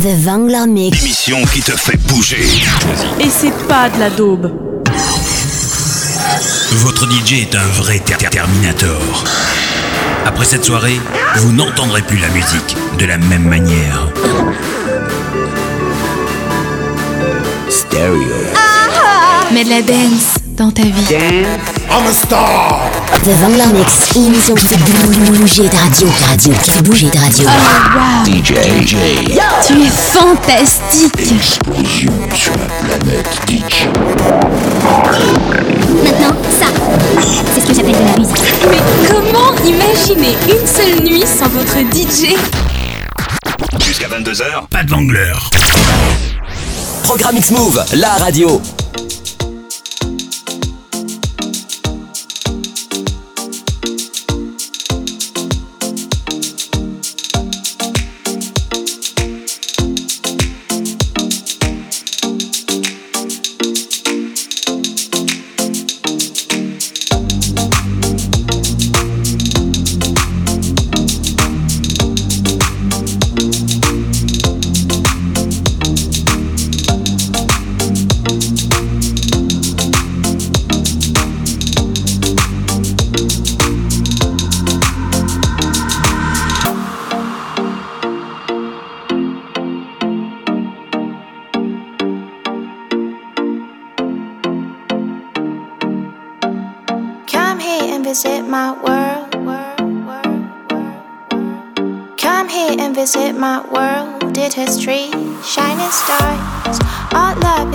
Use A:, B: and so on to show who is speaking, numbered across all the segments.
A: The Vangler Mix.
B: L'émission qui te fait bouger.
C: Et c'est pas de la daube.
B: Votre DJ est un vrai ter- ter- Terminator. Après cette soirée, vous n'entendrez plus la musique de la même manière.
D: Stereo.
E: Mets de la dance dans ta vie.
F: I'm a star.
A: The Vangler Mix. L'émission qui fait bouger ta radio. Ta radio. Qui fait bouger ta radio.
D: DJ. DJ.
E: Tu es fantastique.
D: Explosion sur la planète DJ.
G: Maintenant, ça, c'est ce que j'appelle de la musique.
E: Mais comment imaginer une seule nuit sans votre DJ
B: Jusqu'à 22h, pas de Vangler.
D: Programme X-Move, la radio.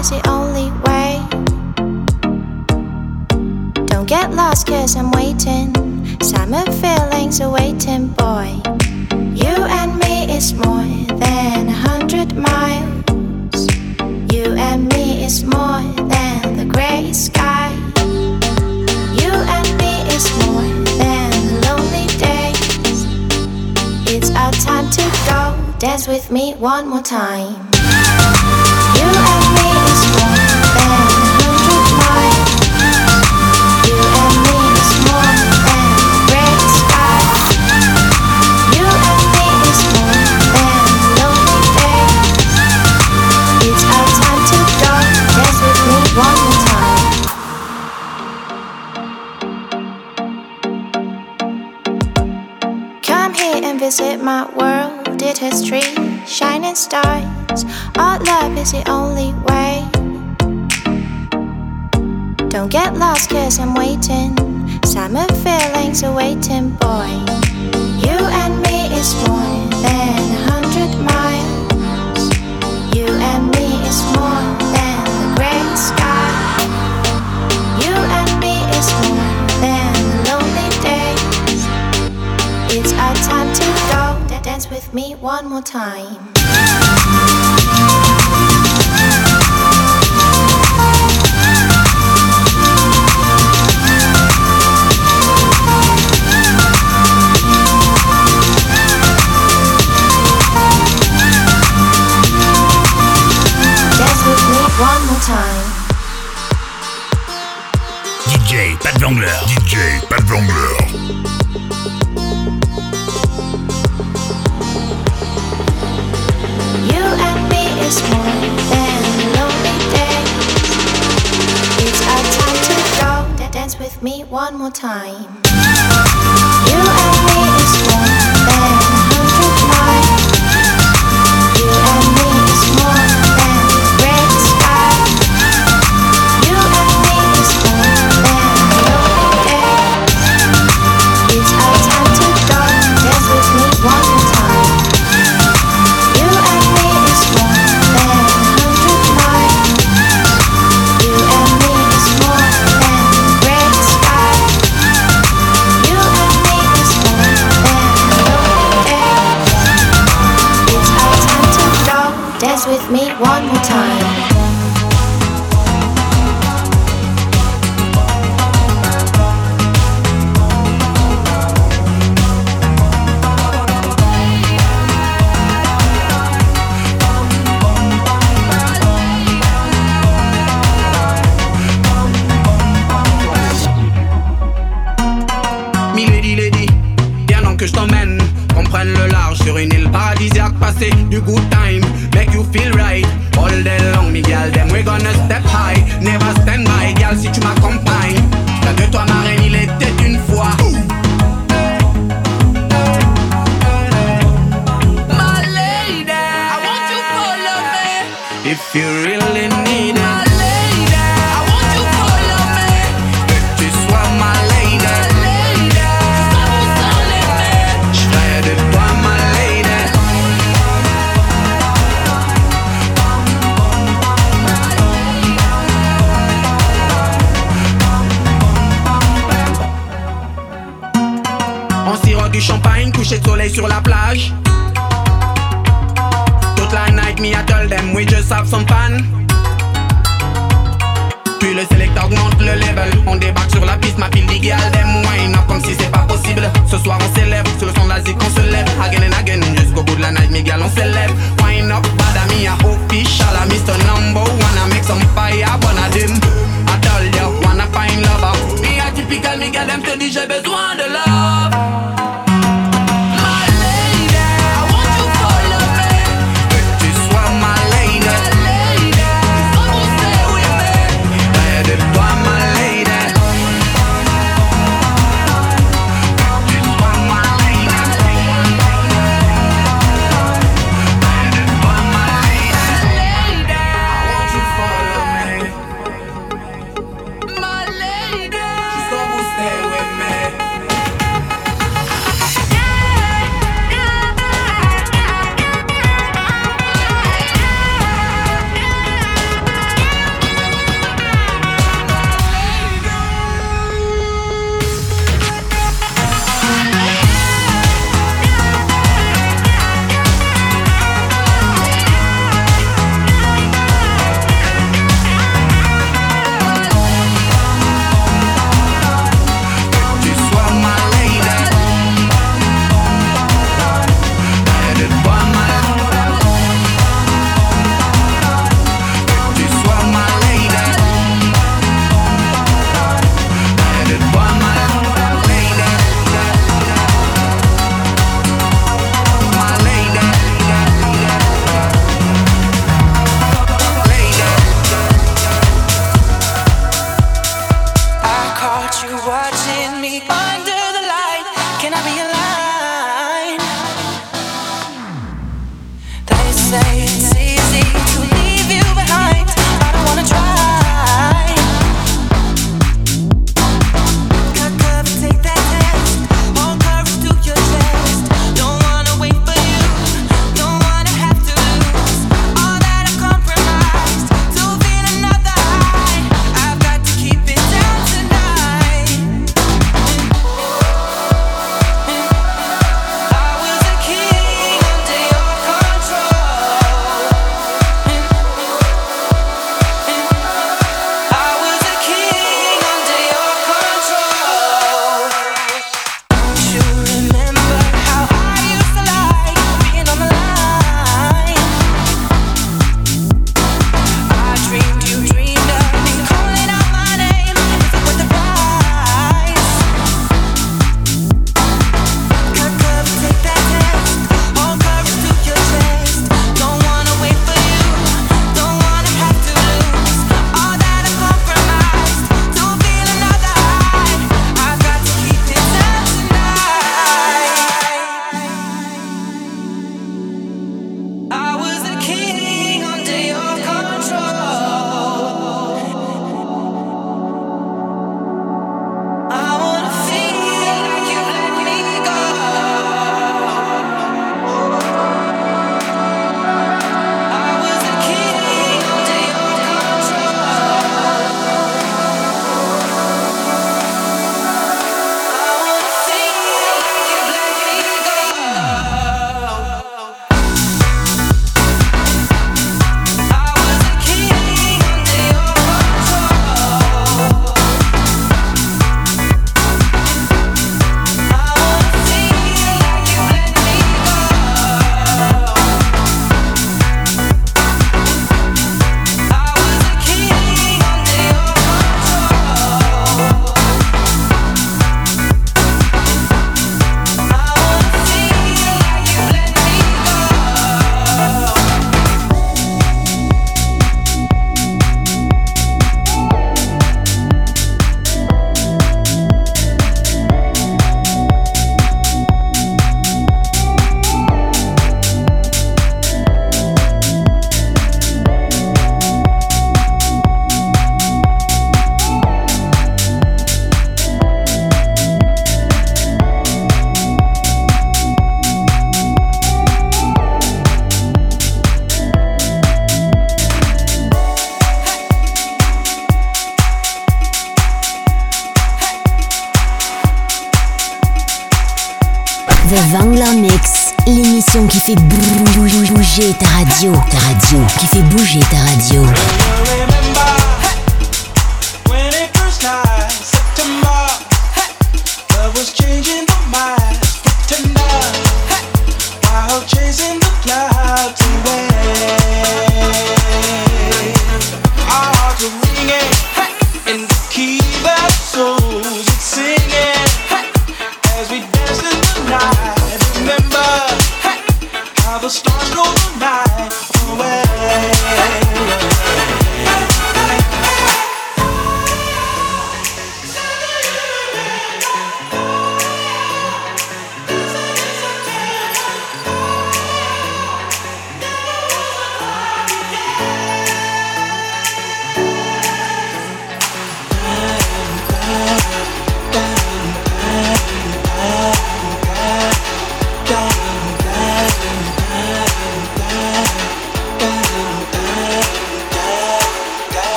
H: Is the only way. Don't get lost, cause I'm waiting. Summer feelings are waiting, boy. You and me is more than a hundred miles. You and me is more than the gray sky. You and me is more than lonely days. It's our time to go. Dance with me one more time. You visit my world. It trees, shining stars. Our love is the only way. Don't get lost, cause I'm waiting. Summer feelings are waiting, boy. You and me is more than one more time. One more time.
B: DJ, de Wangler. DJ, de
H: Wangler. Me one more time.
I: soleil sur la plage. Toute la night, me I tell them we just have some fun. Puis le sélecteur augmente le level. On débarque sur la piste, ma pile digue al them wine up comme si c'est pas possible. Ce soir on s'élève, sur le son de la zik on se lève. Again and again, jusqu'au bout de la night, Miguel on s'élève. Wine up, badami, a official, a Mr. Number. Wanna make some fire, wanna dim. I tell ya, wanna find love. Me a typical Miguel, them te dit j'ai besoin de love.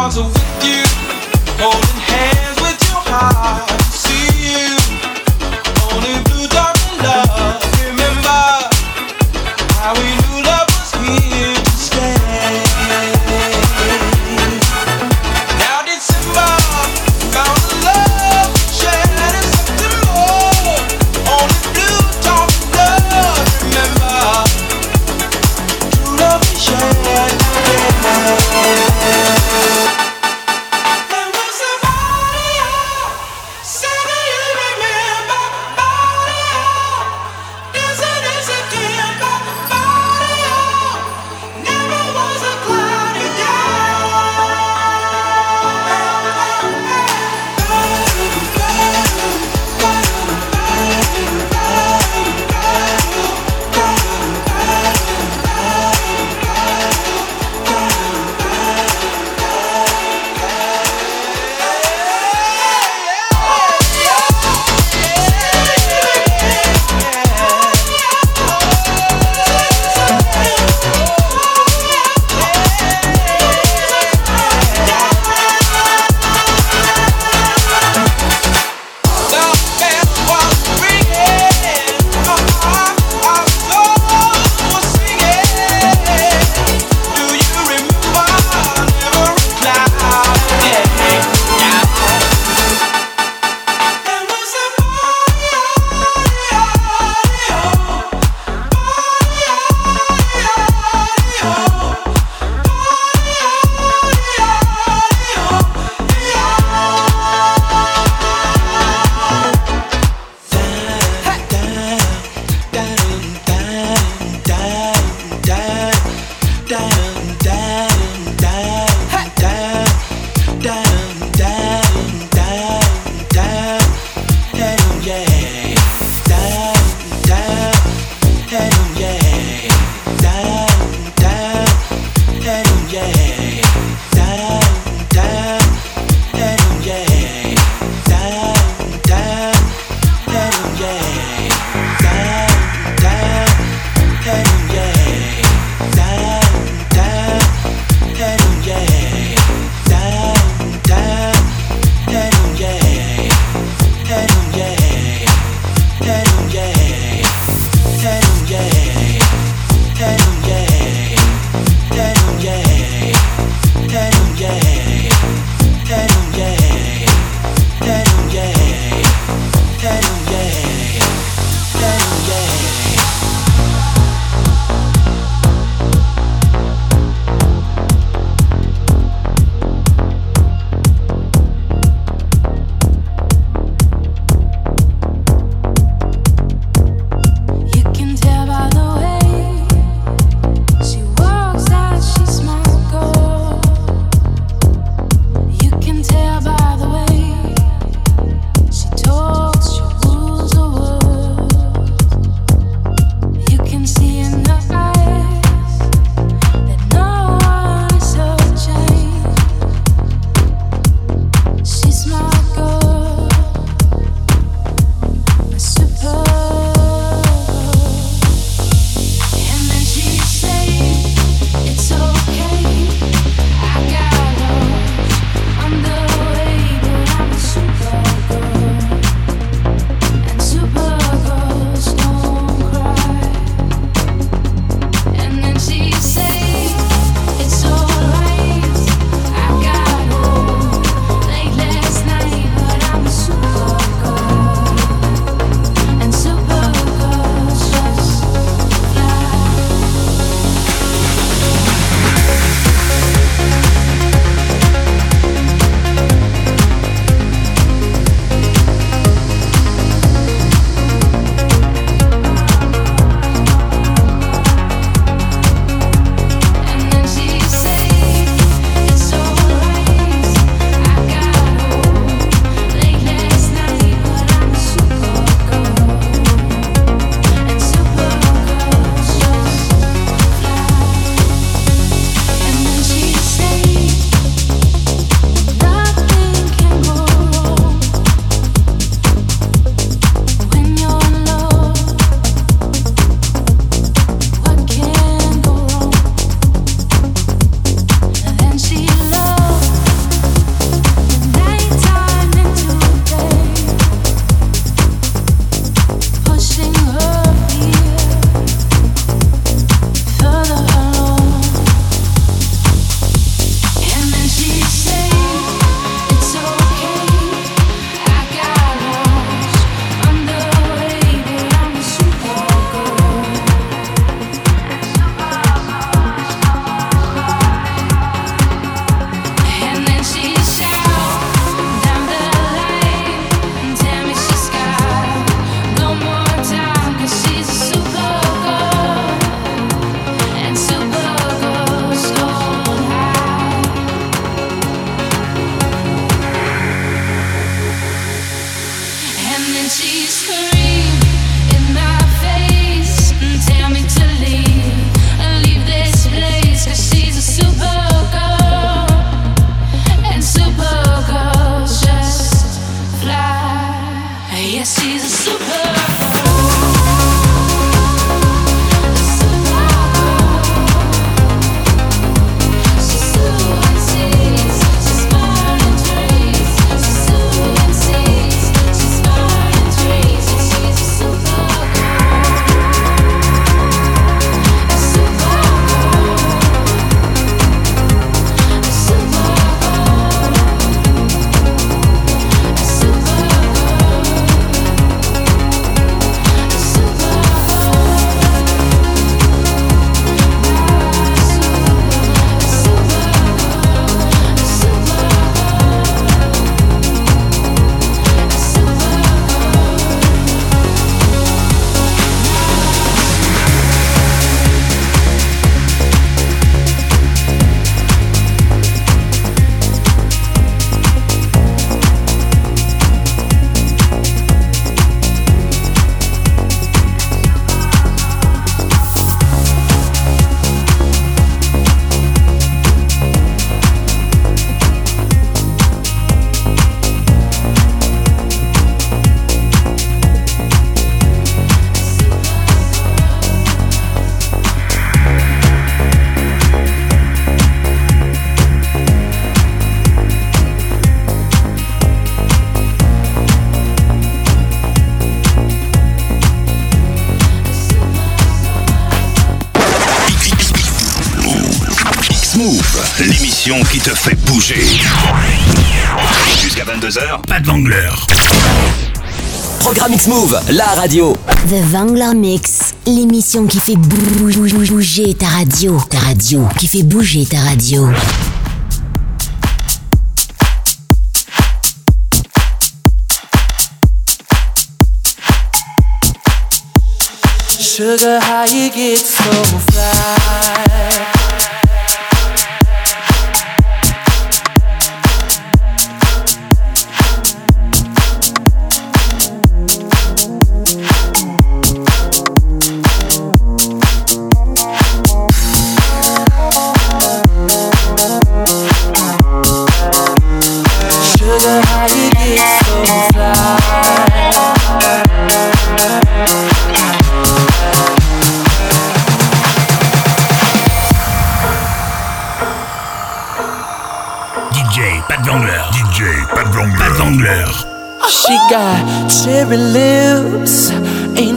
I: arms with you,
A: holding hands. Qui
B: te fait bouger. Jusqu'à 22h, pas de vangleur.
D: Programme X-Move, la radio.
A: The Vangler Mix, l'émission qui fait bou- bou- bou- bouger ta radio. Ta radio, qui fait bouger ta radio.
J: Sugar, how you get so fly?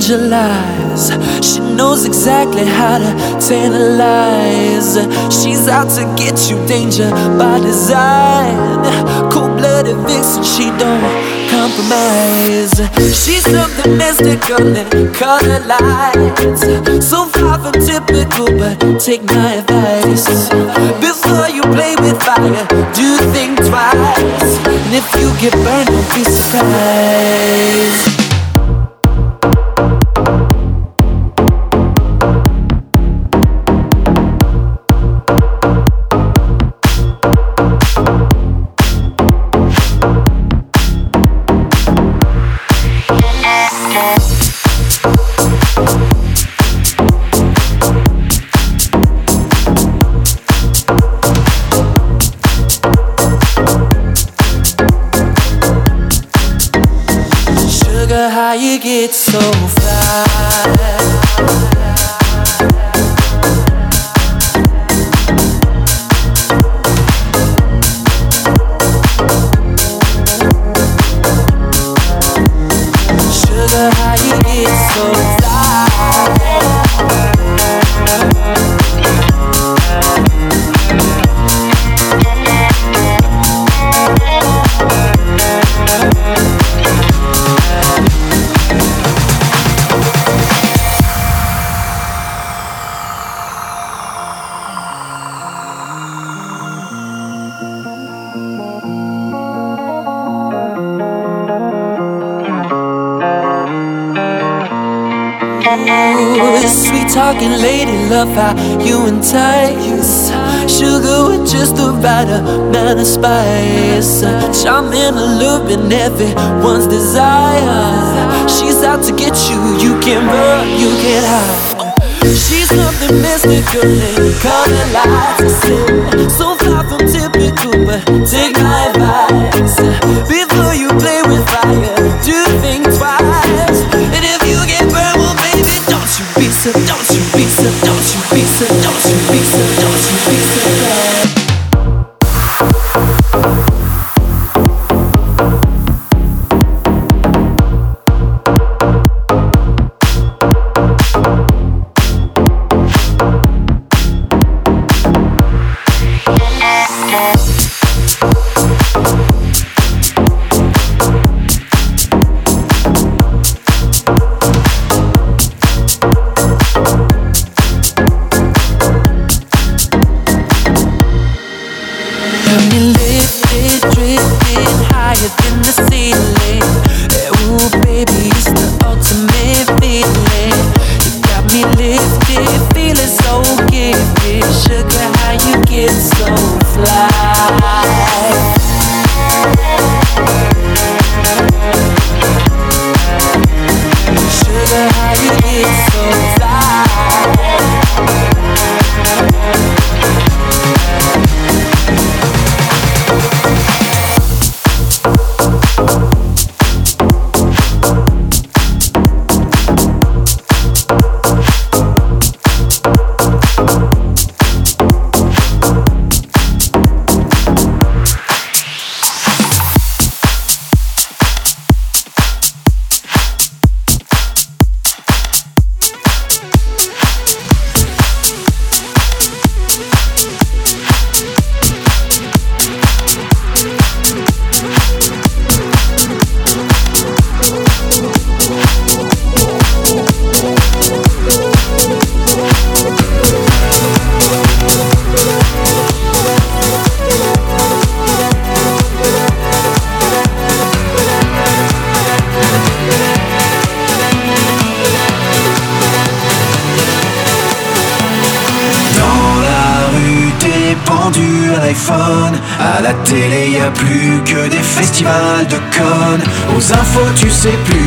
J: She knows exactly how to tantalize. She's out to get you, danger by design. Cold blooded vixen, she don't compromise. She's something mystical and color lights. So far from typical, but take my advice. Before you play with fire, do think twice. And if you get burned, don't be surprised. Amount of spice. Charming, alluring, everyone's desire. She's out to get you, you can run, you can hide. She's something mystical and color lights. So far from typical, but take my advice. Before you play with fire, do think twice. And if you get burned, well, baby, don't you be so, don't you be so,
K: tu sais plus.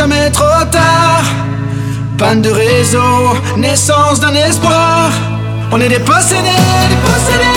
K: jamais trop tard. Panne de réseau, naissance d'un espoir. On est des possédés, des possédés.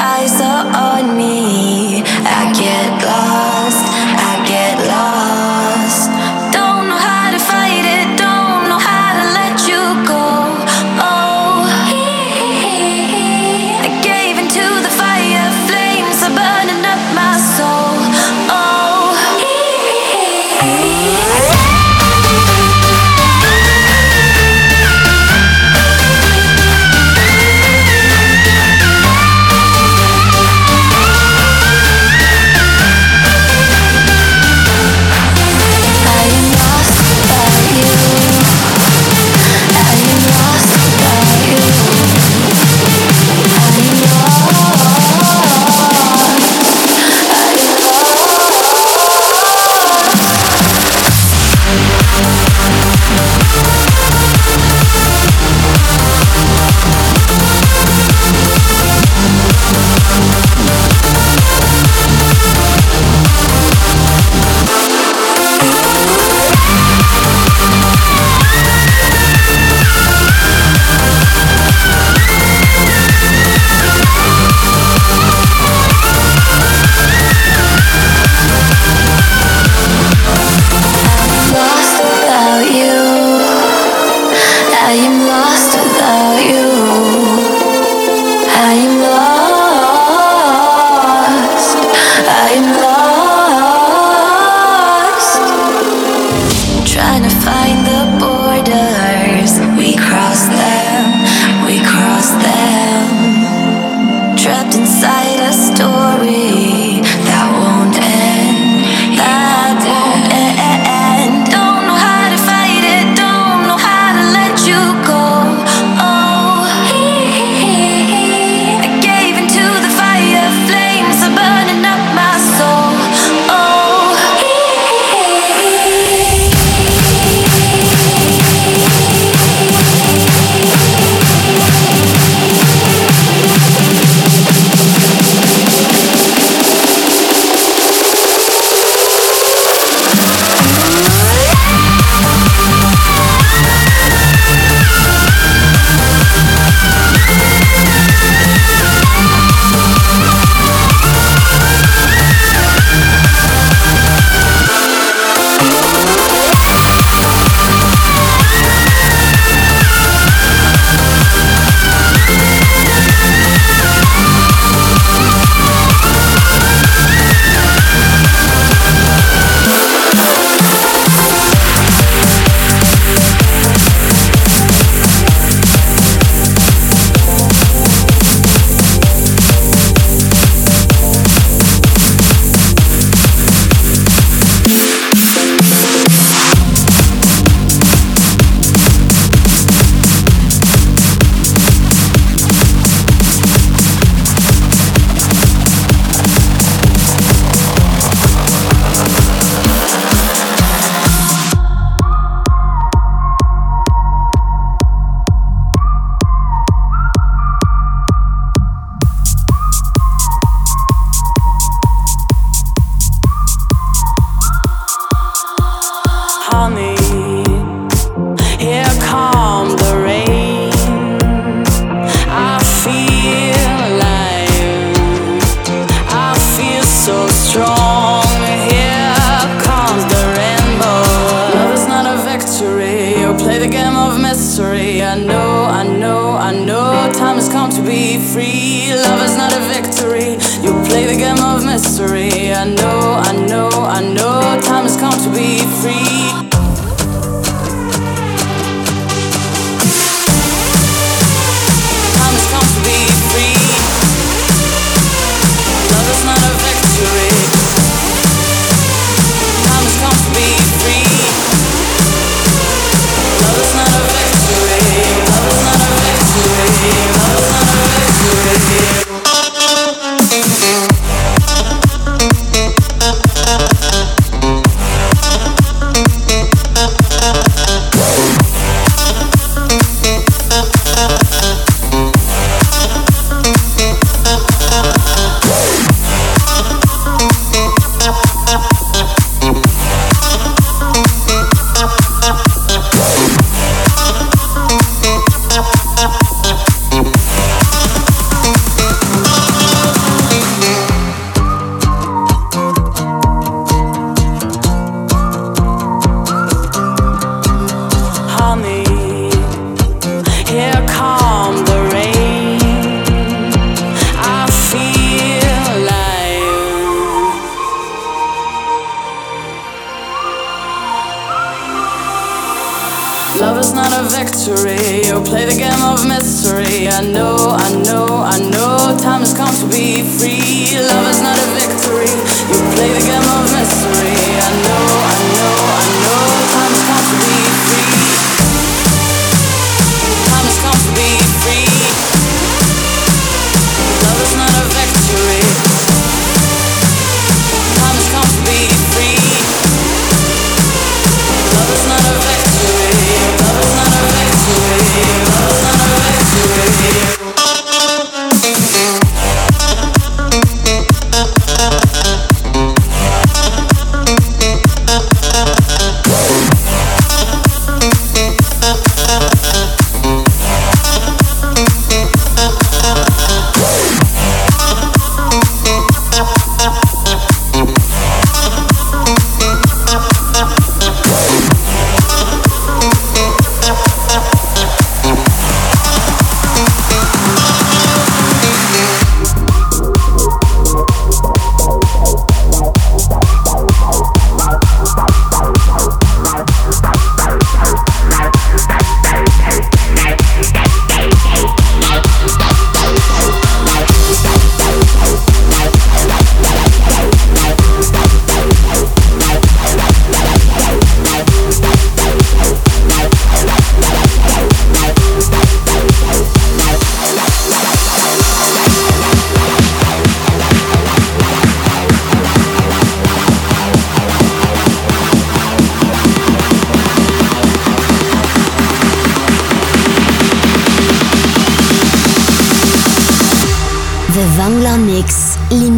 L: Eyes
M: are on me,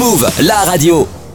A: Move, la radio.